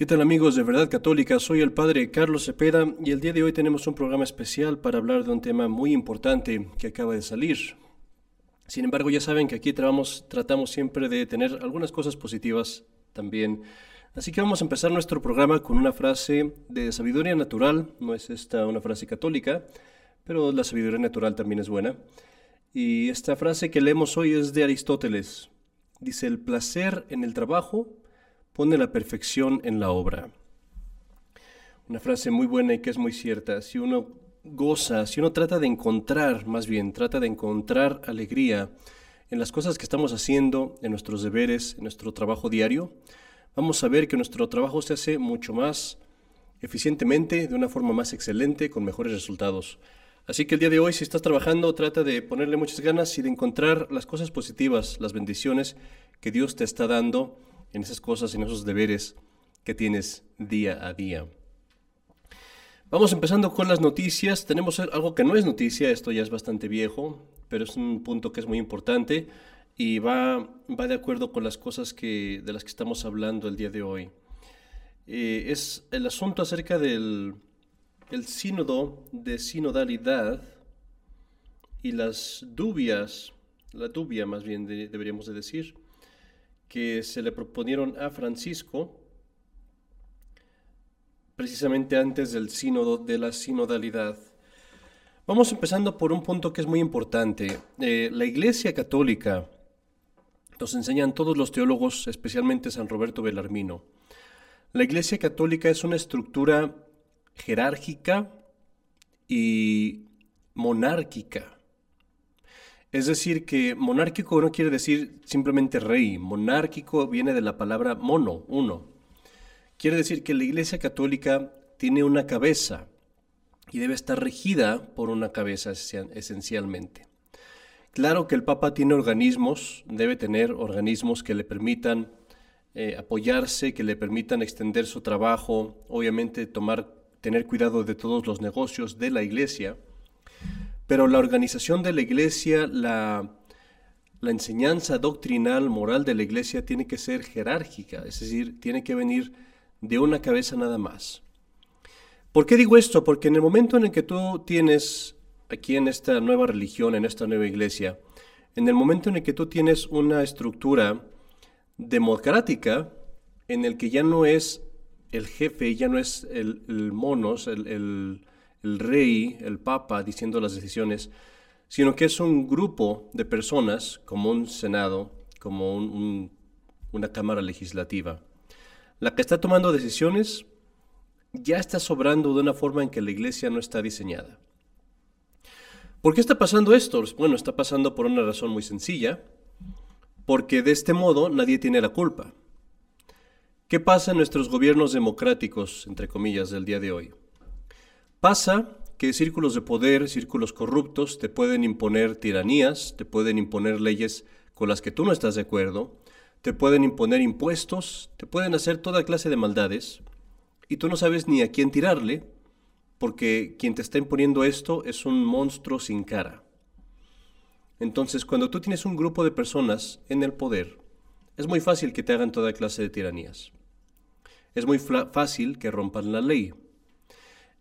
¿Qué tal amigos de Verdad Católica? Soy el Padre Carlos Cepeda y el día de hoy tenemos un programa especial para hablar de un tema muy importante que acaba de salir. Sin embargo, ya saben que aquí tratamos, siempre de tener algunas cosas positivas también. Así que vamos a empezar nuestro programa con una frase de sabiduría natural. No es esta una frase católica, pero la sabiduría natural también es buena. Y esta frase que leemos hoy es de Aristóteles. Dice, el placer en el trabajo pone la perfección en la obra. Una frase muy buena y que es muy cierta. Si uno goza, si uno trata de encontrar, más bien, trata de encontrar alegría en las cosas que estamos haciendo, en nuestros deberes, en nuestro trabajo diario, vamos a ver que nuestro trabajo se hace mucho más eficientemente, de una forma más excelente, con mejores resultados. Así que el día de hoy, si estás trabajando, trata de ponerle muchas ganas y de encontrar las cosas positivas, las bendiciones que Dios te está dando en esas cosas, en esos deberes que tienes día a día. Vamos empezando con las noticias. Tenemos algo que no es noticia, esto ya es bastante viejo, pero es un punto que es muy importante y va, va de acuerdo con las cosas que, de las que estamos hablando el día de hoy. Eh, es el asunto acerca del el sínodo de sinodalidad y las dubias, la dubia más bien deberíamos de decir, que se le proponieron a Francisco precisamente antes del sínodo de la sinodalidad. Vamos empezando por un punto que es muy importante. Eh, la Iglesia Católica nos enseñan todos los teólogos, especialmente San Roberto Belarmino. La Iglesia Católica es una estructura jerárquica y monárquica. Es decir, que monárquico no quiere decir simplemente rey, monárquico viene de la palabra mono, uno. Quiere decir que la Iglesia Católica tiene una cabeza y debe estar regida por una cabeza esencialmente. Claro que el Papa tiene organismos, debe tener organismos que le permitan eh, apoyarse, que le permitan extender su trabajo, obviamente tomar, tener cuidado de todos los negocios de la Iglesia, pero la organización de la iglesia, la, enseñanza doctrinal, moral de la iglesia tiene que ser jerárquica, es decir, tiene que venir de una cabeza nada más. ¿Por qué digo esto? Porque en el momento en el que tú tienes aquí en esta nueva religión, en esta nueva iglesia, en el momento en el que tú tienes una estructura democrática, en el que ya no es el jefe, ya no es el, monos, el, el rey, el papa diciendo las decisiones, sino que es un grupo de personas, como un senado, como una cámara legislativa. La que está tomando decisiones ya está sobrando de una forma en que la iglesia no está diseñada. ¿Por qué está pasando esto? Bueno, está pasando por una razón muy sencilla, porque de este modo nadie tiene la culpa. ¿Qué pasa en nuestros gobiernos democráticos, entre comillas, del día de hoy? Pasa que círculos de poder, círculos corruptos, te pueden imponer tiranías, te pueden imponer leyes con las que tú no estás de acuerdo, te pueden imponer impuestos, te pueden hacer toda clase de maldades, y tú no sabes ni a quién tirarle, porque quien te está imponiendo esto es un monstruo sin cara. Entonces, cuando tú tienes un grupo de personas en el poder, es muy fácil que te hagan toda clase de tiranías. Es muy fácil que rompan la ley.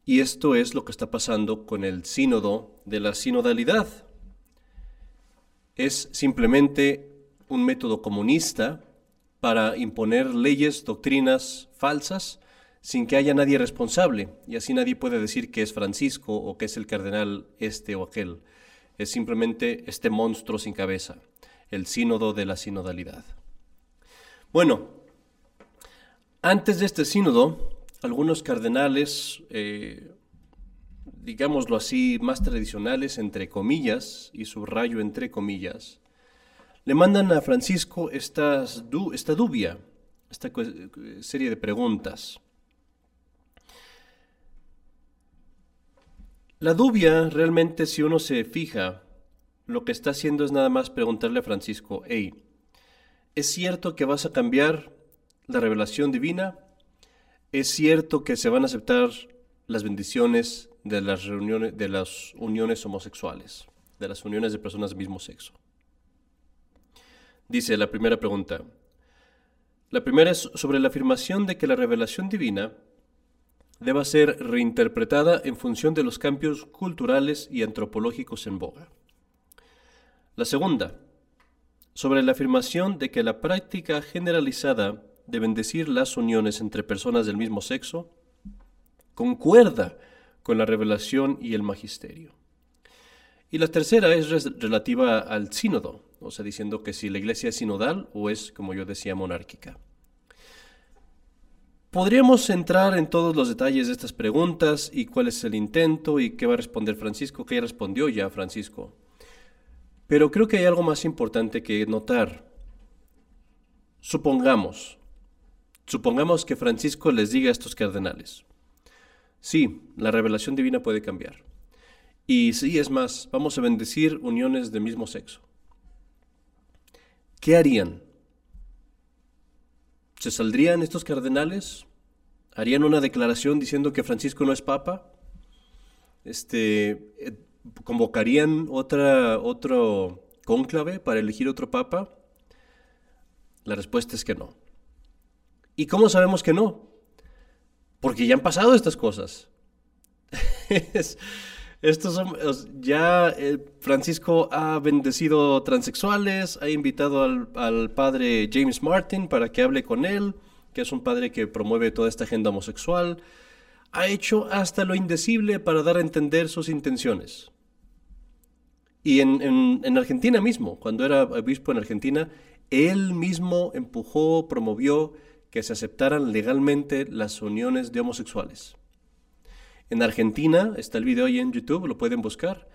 Y esto es lo que está pasando con el sínodo de la sinodalidad. Es simplemente un método comunista para imponer leyes, doctrinas falsas, sin que haya nadie responsable, y así nadie puede decir que es Francisco o que es el cardenal este o aquel. Es simplemente este monstruo sin cabeza, el sínodo de la sinodalidad. Bueno, antes de este sínodo, algunos cardenales, eh, digámoslo así, más tradicionales, entre comillas, y subrayo entre comillas, le mandan a Francisco estas esta dubia, esta serie de preguntas. La dubia, realmente, si uno se fija, lo que está haciendo es nada más preguntarle a Francisco, hey, ¿es cierto que vas a cambiar la revelación divina? Es cierto que se van a aceptar las bendiciones de las reuniones, de las uniones homosexuales, de las uniones de personas del mismo sexo. Dice la primera pregunta, La primera es sobre la afirmación de que la revelación divina deba ser reinterpretada en función de los cambios culturales y antropológicos en boga. La segunda, sobre la afirmación de que la práctica generalizada de bendecir las uniones entre personas del mismo sexo concuerda con la revelación y el magisterio. Y la tercera es relativa al sínodo, o sea, diciendo que si la iglesia es sinodal o es, como yo decía, monárquica. Podríamos entrar en todos los detalles de estas preguntas y cuál es el intento y qué va a responder Francisco, qué respondió ya Francisco. Pero creo que hay algo más importante que notar. Supongamos, supongamos que Francisco les diga a estos cardenales, sí, la revelación divina puede cambiar. Y sí, es más, vamos a bendecir uniones de mismo sexo. ¿Qué harían? ¿Se saldrían estos cardenales? ¿Harían una declaración diciendo que Francisco no es papa? Este, eh, ¿Convocarían otra, otro cónclave para elegir otro papa? La respuesta es que no. ¿Y cómo sabemos que no? Porque ya han pasado estas cosas. Estos son, ya eh, Francisco ha bendecido transexuales, ha invitado al, padre James Martin para que hable con él, que es un padre que promueve toda esta agenda homosexual. Ha hecho hasta lo indecible para dar a entender sus intenciones. Y en, en Argentina mismo, cuando era obispo en Argentina, él mismo empujó, promovió que se aceptaran legalmente las uniones de homosexuales. En Argentina, está el video ahí en YouTube, lo pueden buscar.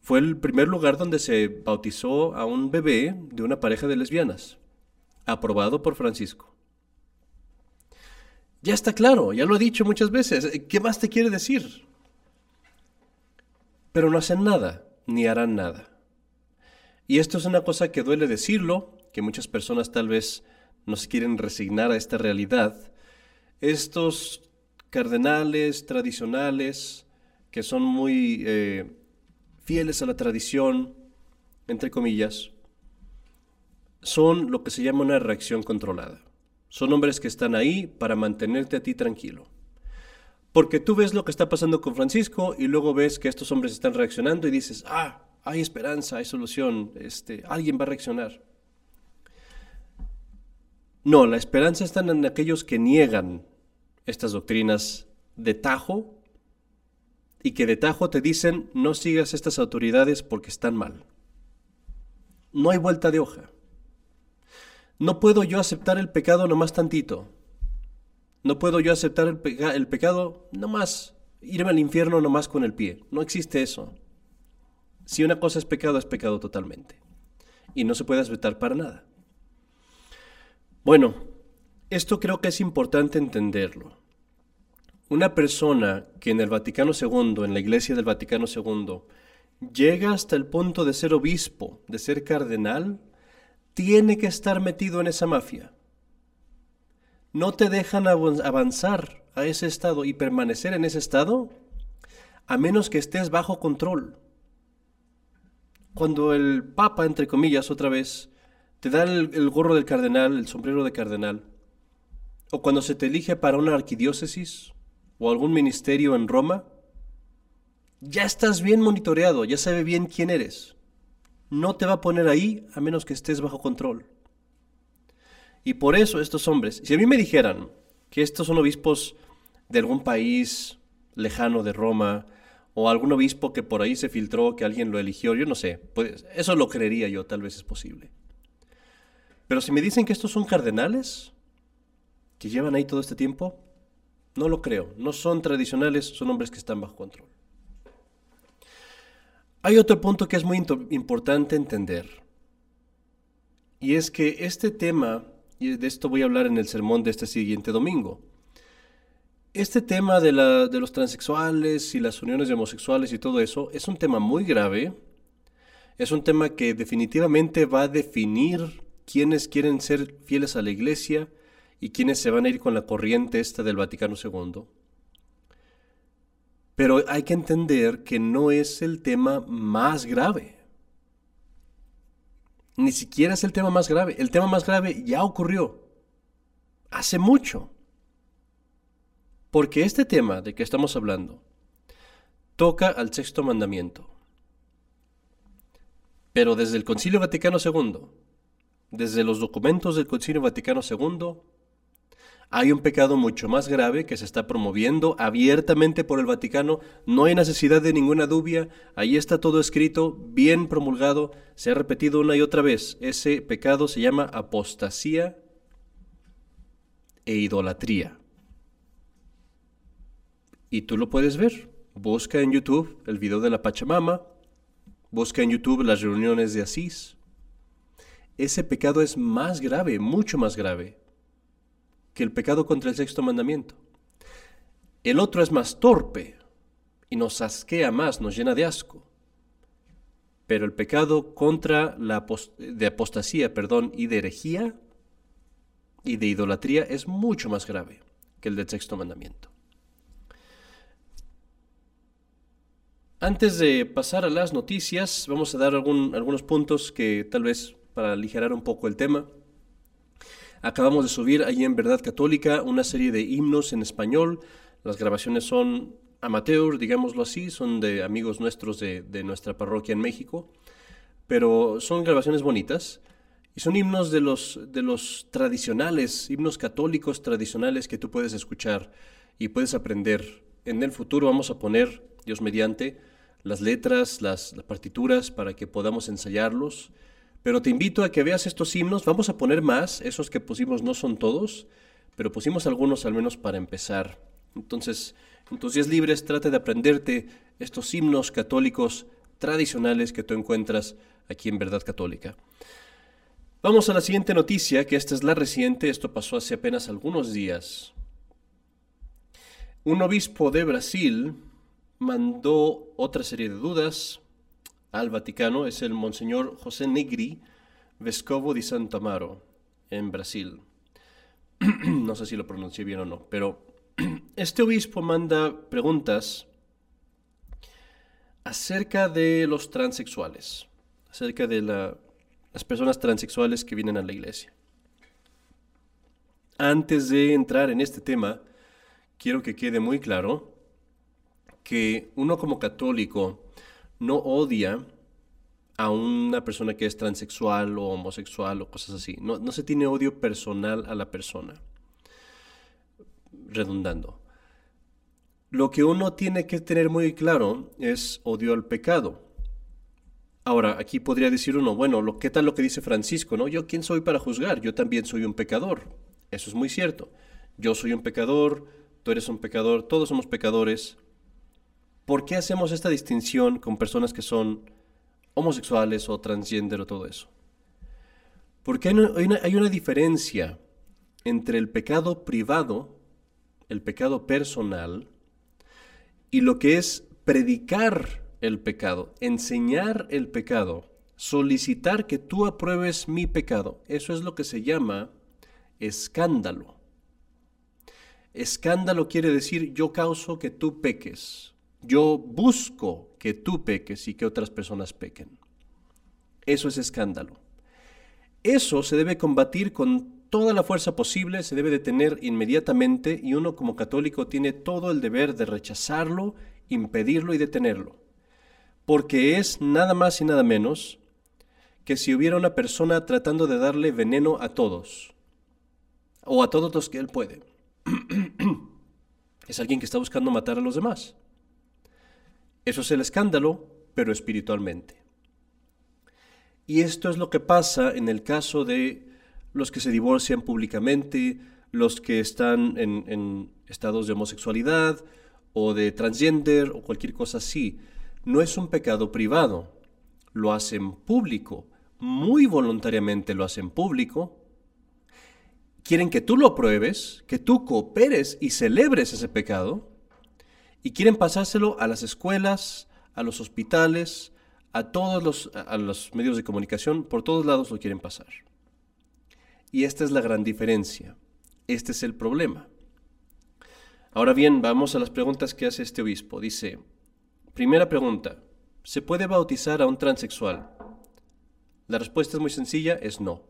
Fue el primer lugar donde se bautizó a un bebé de una pareja de lesbianas, aprobado por Francisco. Ya está claro, ya lo he dicho muchas veces. ¿Qué más te quiere decir? Pero no hacen nada, ni harán nada. Y esto es una cosa que duele decirlo, que muchas personas tal vez no se quieren resignar a esta realidad. Estos cardenales tradicionales que son muy eh, fieles a la tradición, entre comillas, son lo que se llama una reacción controlada. Son hombres que están ahí para mantenerte a ti tranquilo. Porque tú ves lo que está pasando con Francisco y luego ves que estos hombres están reaccionando y dices, ah, hay esperanza, hay solución, este, alguien va a reaccionar. No, la esperanza está en aquellos que niegan estas doctrinas de tajo y que de tajo te dicen no sigas estas autoridades porque están mal. No hay vuelta de hoja. No puedo yo aceptar el pecado nomás tantito. No puedo yo aceptar el, pecado nomás, irme al infierno nomás con el pie. No existe eso. Si una cosa es pecado, es pecado totalmente. Y no se puede aceptar para nada. Bueno, esto creo que es importante entenderlo. Una persona que en el Vaticano II, en la Iglesia del Vaticano II, llega hasta el punto de ser obispo, de ser cardenal, tiene que estar metido en esa mafia. No te dejan avanzar a ese estado y permanecer en ese estado a menos que estés bajo control. Cuando el Papa, entre comillas, otra vez, te da el, el gorro del cardenal, el sombrero de cardenal, o cuando se te elige para una arquidiócesis o algún ministerio en Roma, ya estás bien monitoreado, ya sabe bien quién eres. No te va a poner ahí a menos que estés bajo control. Y por eso estos hombres, si a mí me dijeran que estos son obispos de algún país lejano de Roma, o algún obispo que por ahí se filtró, que alguien lo eligió, yo no sé, pues eso lo creería yo, tal vez es posible. Pero si me dicen que estos son cardenales, que llevan ahí todo este tiempo? No lo creo. No son tradicionales, son hombres que están bajo control. Hay otro punto que es muy importante entender. Y es que este tema, y de esto voy a hablar en el sermón de este siguiente domingo, este tema de, de los transexuales y las uniones de homosexuales y todo eso es un tema muy grave. Es un tema que definitivamente va a definir quiénes quieren ser fieles a la iglesia y quienes se van a ir con la corriente esta del Vaticano II. Pero hay que entender que no es el tema más grave. Ni siquiera es el tema más grave. El tema más grave ya ocurrió. hace mucho. Porque este tema de que estamos hablando toca al sexto mandamiento. Pero desde el Concilio Vaticano II, desde los documentos del Concilio Vaticano II, hay un pecado mucho más grave que se está promoviendo abiertamente por el Vaticano. No hay necesidad de ninguna duda. Ahí está todo escrito, bien promulgado. Se ha repetido una y otra vez. Ese pecado se llama apostasía e idolatría. Y tú lo puedes ver. Busca en YouTube el video de la Pachamama. Busca en YouTube las reuniones de Asís. Ese pecado es más grave, mucho más grave que el pecado contra el sexto mandamiento. El otro es más torpe y nos asquea más, nos llena de asco. Pero el pecado contra la de apostasía, perdón, y de herejía y de idolatría es mucho más grave que el del sexto mandamiento. Antes de pasar a las noticias, vamos a dar algunos puntos que tal vez para aligerar un poco el tema. Acabamos de subir allí en Verdad Católica una serie de himnos en español. Las grabaciones son amateur, digámoslo así, son de amigos nuestros de, nuestra parroquia en México, pero son grabaciones bonitas y son himnos de los, de los tradicionales, himnos católicos tradicionales que tú puedes escuchar y puedes aprender. En el futuro vamos a poner, Dios mediante, las letras, las partituras para que podamos ensayarlos pero te invito a que veas estos himnos. Vamos a poner más. Esos que pusimos no son todos, pero pusimos algunos al menos para empezar. Entonces, en tus días libres trate de aprenderte estos himnos católicos tradicionales que tú encuentras aquí en Verdad Católica. Vamos a la siguiente noticia, que esta es la reciente, esto pasó hace apenas algunos días. Un obispo de Brasil mandó otra serie de dudas al Vaticano es el Monseñor José Negri, Vescovo di Santo Amaro, en Brasil. no sé si lo pronuncié bien o no, pero este obispo manda preguntas acerca de los transexuales, acerca de las personas transexuales que vienen a la iglesia. Antes de entrar en este tema, quiero que quede muy claro que uno como católico no odia a una persona que es transexual o homosexual o cosas así. No, no se tiene odio personal a la persona. Redundando. Lo que uno tiene que tener muy claro es odio al pecado. Ahora, aquí podría decir uno, bueno, lo, ¿qué tal lo que dice Francisco? ¿no? Yo, ¿quién soy para juzgar? Yo también soy un pecador. Eso es muy cierto. Yo soy un pecador, tú eres un pecador, todos somos pecadores. ¿Por qué hacemos esta distinción con personas que son homosexuales o transgénero o todo eso? Porque hay una, hay una diferencia entre el pecado privado, el pecado personal, y lo que es predicar el pecado, enseñar el pecado, solicitar que tú apruebes mi pecado. Eso es lo que se llama escándalo. Escándalo quiere decir yo causo que tú peques. Yo busco que tú peques y que otras personas pequen. Eso es escándalo. Eso se debe combatir con toda la fuerza posible, se debe detener inmediatamente y uno como católico tiene todo el deber de rechazarlo, impedirlo y detenerlo. Porque es nada más y nada menos que si hubiera una persona tratando de darle veneno a todos, o a todos los que él puede. es alguien que está buscando matar a los demás. Eso es el escándalo, pero espiritualmente. Y esto es lo que pasa en el caso de los que se divorcian públicamente, los que están en, estados de homosexualidad o de transgender o cualquier cosa así. No es un pecado privado, lo hacen público, muy voluntariamente lo hacen público. Quieren que tú lo apruebes, que tú cooperes y celebres ese pecado y quieren pasárselo a las escuelas, a los hospitales, a todos los, a los medios de comunicación, por todos lados lo quieren pasar. Y esta es la gran diferencia. Este es el problema. Ahora bien, vamos a las preguntas que hace este obispo. Dice, primera pregunta, ¿se puede bautizar a un transexual? La respuesta es muy sencilla, es no.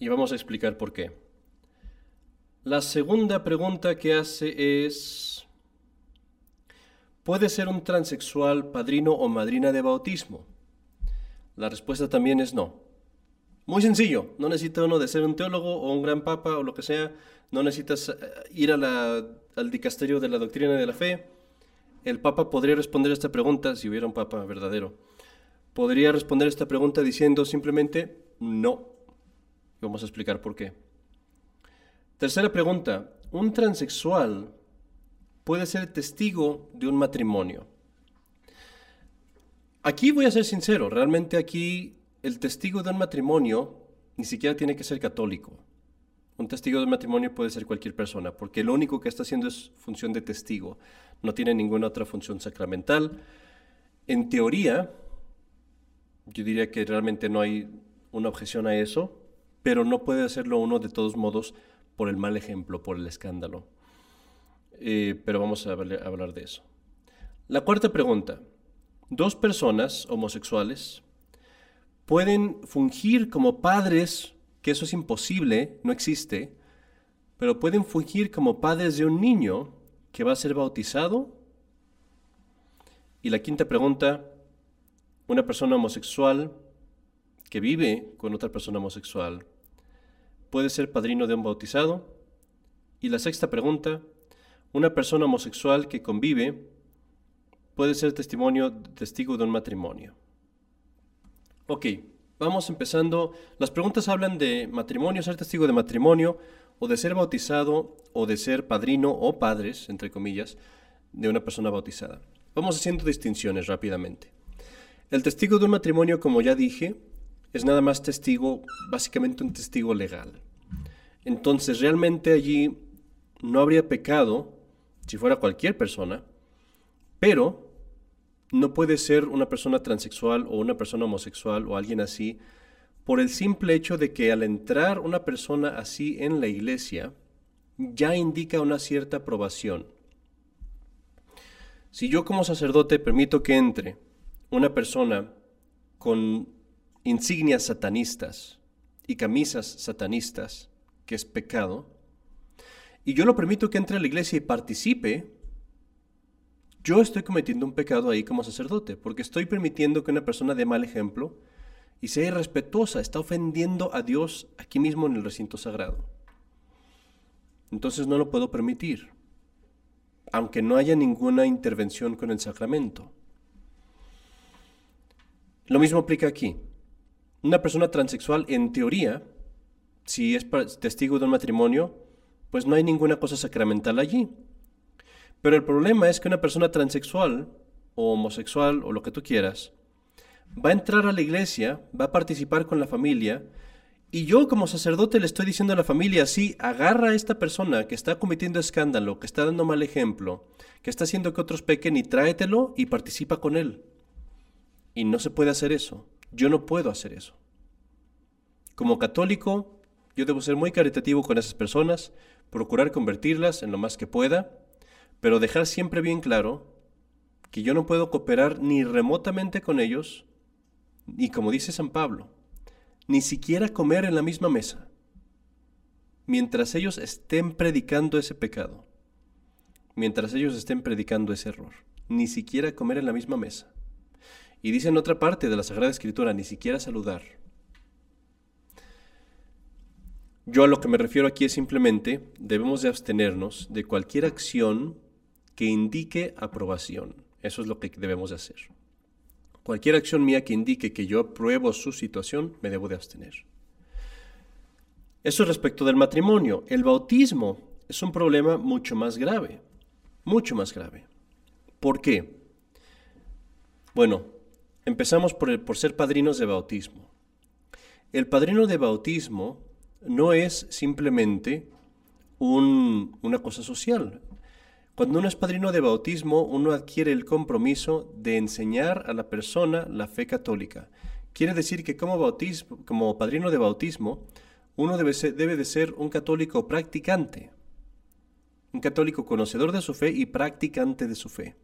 Y vamos a explicar por qué. La segunda pregunta que hace es, ¿puede ser un transexual padrino o madrina de bautismo? La respuesta también es no. Muy sencillo, no necesita uno de ser un teólogo o un gran papa o lo que sea, no necesitas eh, ir al dicasterio de la doctrina de la fe. El papa podría responder esta pregunta, si hubiera un papa verdadero, podría responder esta pregunta diciendo simplemente no. Vamos a explicar por qué. Tercera pregunta, ¿un transexual puede ser testigo de un matrimonio? Aquí voy a ser sincero, realmente aquí el testigo de un matrimonio ni siquiera tiene que ser católico. Un testigo de un matrimonio puede ser cualquier persona, porque lo único que está haciendo es función de testigo, no tiene ninguna otra función sacramental. En teoría, yo diría que realmente no hay una objeción a eso, pero no puede hacerlo uno de todos modos por el mal ejemplo, por el escándalo. Eh, pero vamos a hablar de eso. La cuarta pregunta. Dos personas homosexuales pueden fungir como padres, que eso es imposible, no existe, pero pueden fungir como padres de un niño que va a ser bautizado. Y la quinta pregunta, una persona homosexual que vive con otra persona homosexual puede ser padrino de un bautizado. Y la sexta pregunta, una persona homosexual que convive puede ser testimonio, testigo de un matrimonio. Ok, vamos empezando. Las preguntas hablan de matrimonio, ser testigo de matrimonio, o de ser bautizado, o de ser padrino o padres, entre comillas, de una persona bautizada. Vamos haciendo distinciones rápidamente. El testigo de un matrimonio, como ya dije, es nada más testigo, básicamente un testigo legal. Entonces, realmente allí no habría pecado si fuera cualquier persona, pero no puede ser una persona transexual o una persona homosexual o alguien así por el simple hecho de que al entrar una persona así en la iglesia ya indica una cierta aprobación. Si yo como sacerdote permito que entre una persona con insignias satanistas y camisas satanistas, que es pecado, y yo lo permito que entre a la iglesia y participe, yo estoy cometiendo un pecado ahí como sacerdote, porque estoy permitiendo que una persona dé mal ejemplo y sea irrespetuosa, está ofendiendo a Dios aquí mismo en el recinto sagrado. Entonces no lo puedo permitir, aunque no haya ninguna intervención con el sacramento. Lo mismo aplica aquí. Una persona transexual, en teoría, si es testigo de un matrimonio, pues no hay ninguna cosa sacramental allí. Pero el problema es que una persona transexual o homosexual o lo que tú quieras, va a entrar a la iglesia, va a participar con la familia, y yo como sacerdote le estoy diciendo a la familia, sí, agarra a esta persona que está cometiendo escándalo, que está dando mal ejemplo, que está haciendo que otros pequen y tráetelo y participa con él. Y no se puede hacer eso. Yo no puedo hacer eso. Como católico, yo debo ser muy caritativo con esas personas, procurar convertirlas en lo más que pueda, pero dejar siempre bien claro que yo no puedo cooperar ni remotamente con ellos, y como dice San Pablo, ni siquiera comer en la misma mesa, mientras ellos estén predicando ese pecado, mientras ellos estén predicando ese error, ni siquiera comer en la misma mesa. Y dice en otra parte de la Sagrada Escritura, ni siquiera saludar. Yo a lo que me refiero aquí es simplemente, debemos de abstenernos de cualquier acción que indique aprobación. Eso es lo que debemos de hacer. Cualquier acción mía que indique que yo apruebo su situación, me debo de abstener. Eso respecto del matrimonio. El bautismo es un problema mucho más grave, mucho más grave. ¿Por qué? Bueno, empezamos por, por ser padrinos de bautismo. El padrino de bautismo no es simplemente una cosa social. Cuando uno es padrino de bautismo, uno adquiere el compromiso de enseñar a la persona la fe católica. Quiere decir que como, bautismo, como padrino de bautismo, uno debe, debe de ser un católico practicante, un católico conocedor de su fe y practicante de su fe.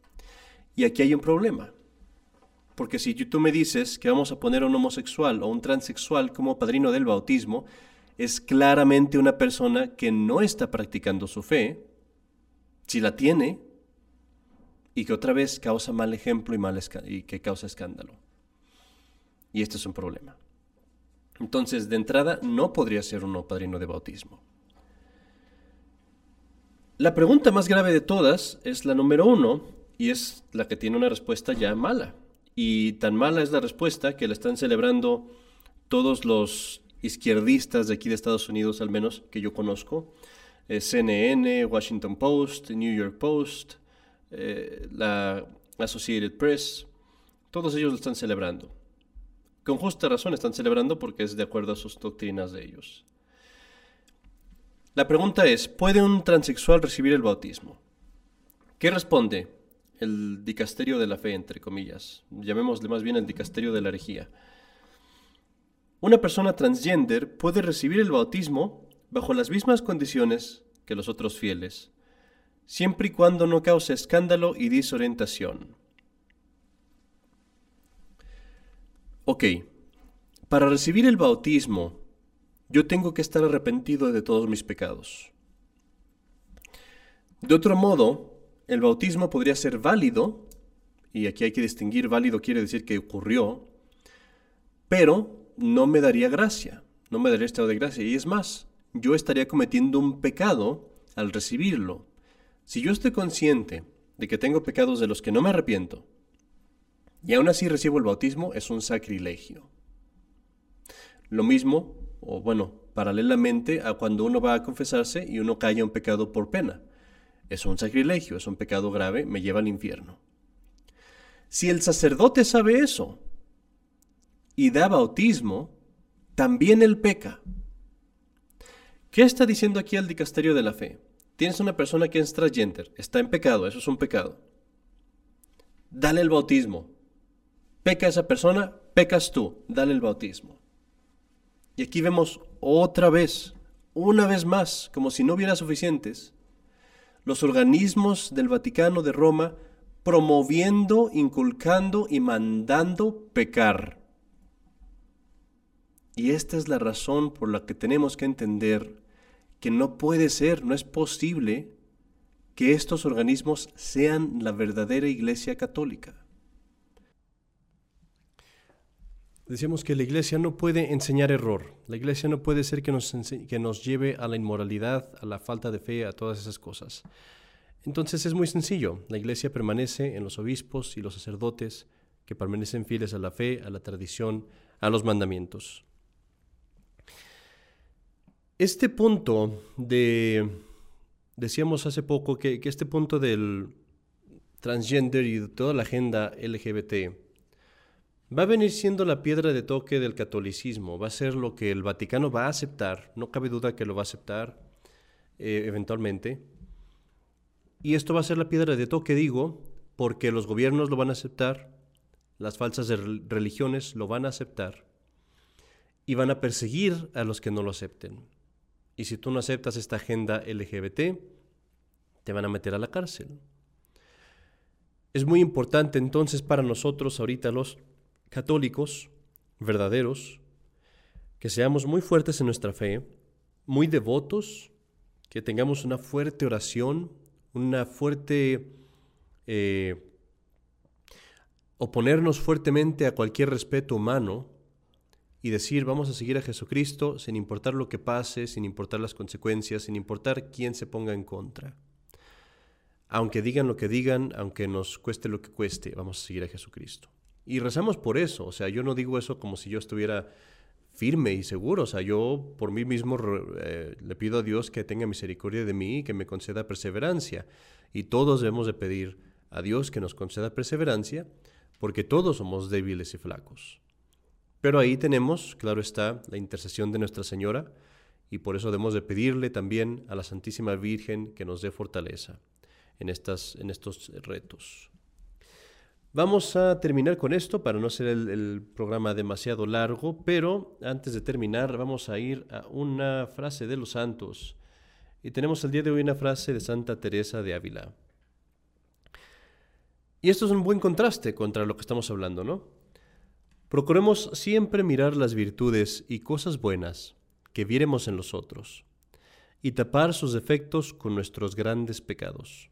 Y aquí hay un problema. Porque si tú me dices que vamos a poner a un homosexual o un transexual como padrino del bautismo, es claramente una persona que no está practicando su fe, si la tiene, y que otra vez causa mal ejemplo y, mal y que causa escándalo. Y este es un problema. Entonces, de entrada, no podría ser uno padrino de bautismo. La pregunta más grave de todas es la número uno, y es la que tiene una respuesta ya mala. Y tan mala es la respuesta que la están celebrando todos los izquierdistas de aquí de Estados Unidos, al menos que yo conozco. Eh, CNN, Washington Post, New York Post, eh, la Associated Press, todos ellos lo están celebrando. Con justa razón están celebrando porque es de acuerdo a sus doctrinas de ellos. La pregunta es, ¿puede un transexual recibir el bautismo? ¿Qué responde el dicasterio de la fe, entre comillas? Llamémosle más bien el dicasterio de la herejía. Una persona transgender puede recibir el bautismo bajo las mismas condiciones que los otros fieles, siempre y cuando no cause escándalo y disorientación. Ok, para recibir el bautismo, yo tengo que estar arrepentido de todos mis pecados. De otro modo, el bautismo podría ser válido, y aquí hay que distinguir, válido quiere decir que ocurrió, pero no me daría gracia, no me daría estado de gracia. Y es más, yo estaría cometiendo un pecado al recibirlo. Si yo estoy consciente de que tengo pecados de los que no me arrepiento, y aún así recibo el bautismo, es un sacrilegio. Lo mismo, o bueno, paralelamente a cuando uno va a confesarse y uno calla un pecado por pena. Es un sacrilegio, es un pecado grave, me lleva al infierno. Si el sacerdote sabe eso y da bautismo, también él peca. ¿Qué está diciendo aquí el dicasterio de la fe? Tienes una persona que es transgender, está en pecado, eso es un pecado. Dale el bautismo. Peca esa persona, pecas tú, dale el bautismo. Y aquí vemos otra vez, una vez más, como si no hubiera suficientes, los organismos del Vaticano de Roma promoviendo, inculcando y mandando pecar. Y esta es la razón por la que tenemos que entender que no puede ser, no es posible que estos organismos sean la verdadera Iglesia Católica. Decíamos que la iglesia no puede enseñar error. La iglesia no puede ser que nos, que nos lleve a la inmoralidad, a la falta de fe, a todas esas cosas. Entonces es muy sencillo. La iglesia permanece en los obispos y los sacerdotes que permanecen fieles a la fe, a la tradición, a los mandamientos. Este punto de, decíamos hace poco que, que este punto del transgender y de toda la agenda LGBT, va a venir siendo la piedra de toque del catolicismo, va a ser lo que el Vaticano va a aceptar, no cabe duda que lo va a aceptar eh, eventualmente. Y esto va a ser la piedra de toque, digo, porque los gobiernos lo van a aceptar, las falsas religiones lo van a aceptar y van a perseguir a los que no lo acepten. Y si tú no aceptas esta agenda LGBT, te van a meter a la cárcel. Es muy importante entonces para nosotros ahorita los católicos verdaderos, que seamos muy fuertes en nuestra fe, muy devotos, que tengamos una fuerte oración, una fuerte... Eh, oponernos fuertemente a cualquier respeto humano y decir vamos a seguir a Jesucristo sin importar lo que pase, sin importar las consecuencias, sin importar quién se ponga en contra. Aunque digan lo que digan, aunque nos cueste lo que cueste, vamos a seguir a Jesucristo. Y rezamos por eso, o sea, yo no digo eso como si yo estuviera firme y seguro, o sea, yo por mí mismo eh, le pido a Dios que tenga misericordia de mí y que me conceda perseverancia. Y todos debemos de pedir a Dios que nos conceda perseverancia, porque todos somos débiles y flacos. Pero ahí tenemos, claro está, la intercesión de Nuestra Señora, y por eso debemos de pedirle también a la Santísima Virgen que nos dé fortaleza en, estas, en estos retos. Vamos a terminar con esto para no ser el, programa demasiado largo, pero antes de terminar vamos a ir a una frase de los santos. Y tenemos el día de hoy una frase de Santa Teresa de Ávila. Y esto es un buen contraste contra lo que estamos hablando, ¿no? Procuremos siempre mirar las virtudes y cosas buenas que viéremos en los otros, y tapar sus defectos con nuestros grandes pecados.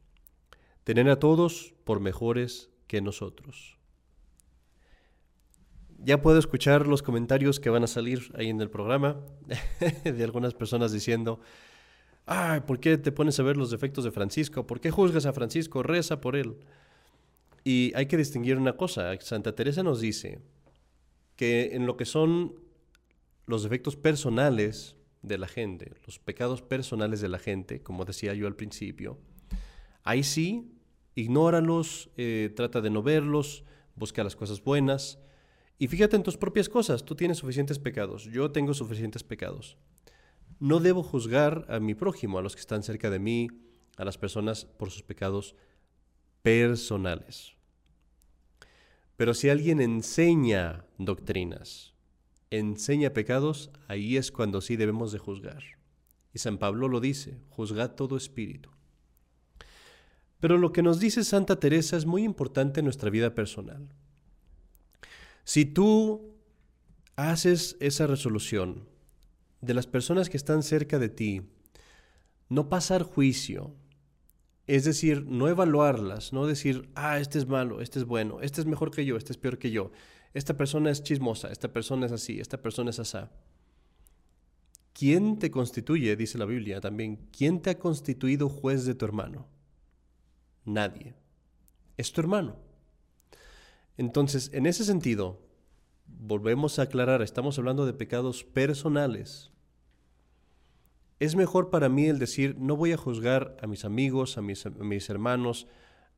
Tener a todos por mejores nosotros. Ya puedo escuchar los comentarios que van a salir ahí en el programa de algunas personas diciendo, ay, ¿por qué te pones a ver los defectos de Francisco? ¿Por qué juzgas a Francisco? Reza por él. Y hay que distinguir una cosa. Santa Teresa nos dice que en lo que son los defectos personales de la gente, los pecados personales de la gente, como decía yo al principio, ahí sí, ignóralos, eh, trata de no verlos, busca las cosas buenas, y fíjate en tus propias cosas, tú tienes suficientes pecados, yo tengo suficientes pecados. No debo juzgar a mi prójimo, a los que están cerca de mí, a las personas por sus pecados personales. Pero si alguien enseña doctrinas, enseña pecados, ahí es cuando sí debemos de juzgar. Y San Pablo lo dice, juzgad todo espíritu. Pero lo que nos dice Santa Teresa es muy importante en nuestra vida personal. Si tú haces esa resolución de las personas que están cerca de ti, no pasar juicio, es decir, no evaluarlas, no decir, ah, este es malo, este es bueno, este es mejor que yo, este es peor que yo, esta persona es chismosa, esta persona es así, esta persona es asá. ¿Quién te constituye, dice la Biblia también, quién te ha constituido juez de tu hermano? Nadie. Es tu hermano. Entonces, en ese sentido, volvemos a aclarar, estamos hablando de pecados personales. Es mejor para mí el decir, no voy a juzgar a mis amigos, a mis, hermanos,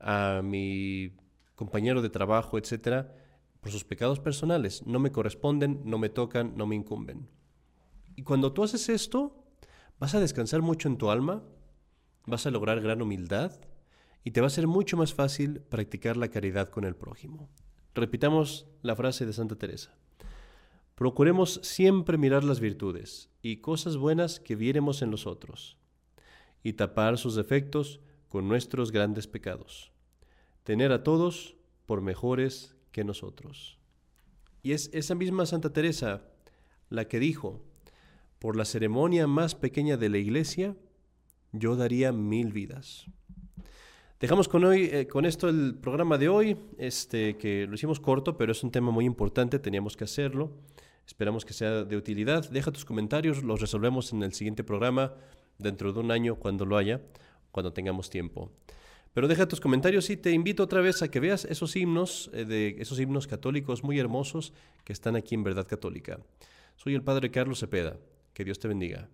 a mi compañero de trabajo, etcétera, por sus pecados personales. No me corresponden, no me tocan, no me incumben. Y cuando tú haces esto, vas a descansar mucho en tu alma, vas a lograr gran humildad y te va a ser mucho más fácil practicar la caridad con el prójimo. Repitamos la frase de Santa Teresa. Procuremos siempre mirar las virtudes y cosas buenas que viéremos en los otros, y tapar sus defectos con nuestros grandes pecados. Tener a todos por mejores que nosotros. Y es esa misma Santa Teresa la que dijo, por la ceremonia más pequeña de la iglesia, yo daría mil vidas. Dejamos con, hoy, eh, con esto el programa de hoy, este, que lo hicimos corto, pero es un tema muy importante, teníamos que hacerlo. Esperamos que sea de utilidad. Deja tus comentarios, los resolvemos en el siguiente programa, dentro de un año, cuando lo haya, cuando tengamos tiempo. Pero deja tus comentarios y te invito otra vez a que veas esos himnos, eh, de, esos himnos católicos muy hermosos que están aquí en Verdad Católica. Soy el Padre Carlos Cepeda. Que Dios te bendiga.